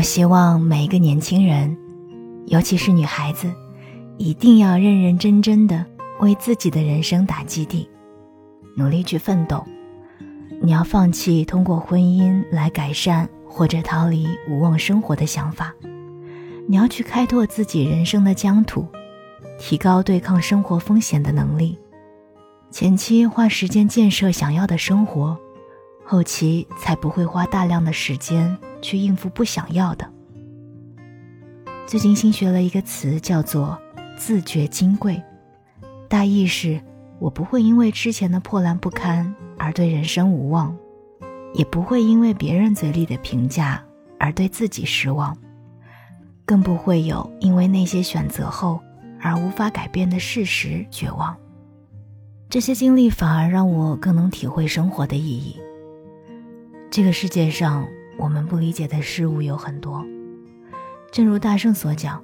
我希望每一个年轻人，尤其是女孩子，一定要认认真真的为自己的人生打基地，努力去奋斗。你要放弃通过婚姻来改善或者逃离无望生活的想法，你要去开拓自己人生的疆土，提高对抗生活风险的能力。前期花时间建设想要的生活，后期才不会花大量的时间去应付不想要的。最近新学了一个词，叫做“自觉金贵”，大意是。我不会因为之前的破烂不堪而对人生无望，也不会因为别人嘴里的评价而对自己失望，更不会有因为那些选择后而无法改变的事实绝望。这些经历反而让我更能体会生活的意义。这个世界上，我们不理解的事物有很多，正如大圣所讲，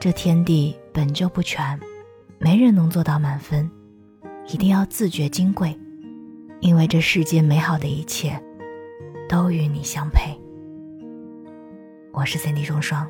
这天地本就不全，没人能做到满分。一定要自觉金贵，因为这世间美好的一切，都与你相配。我是三 D 双双。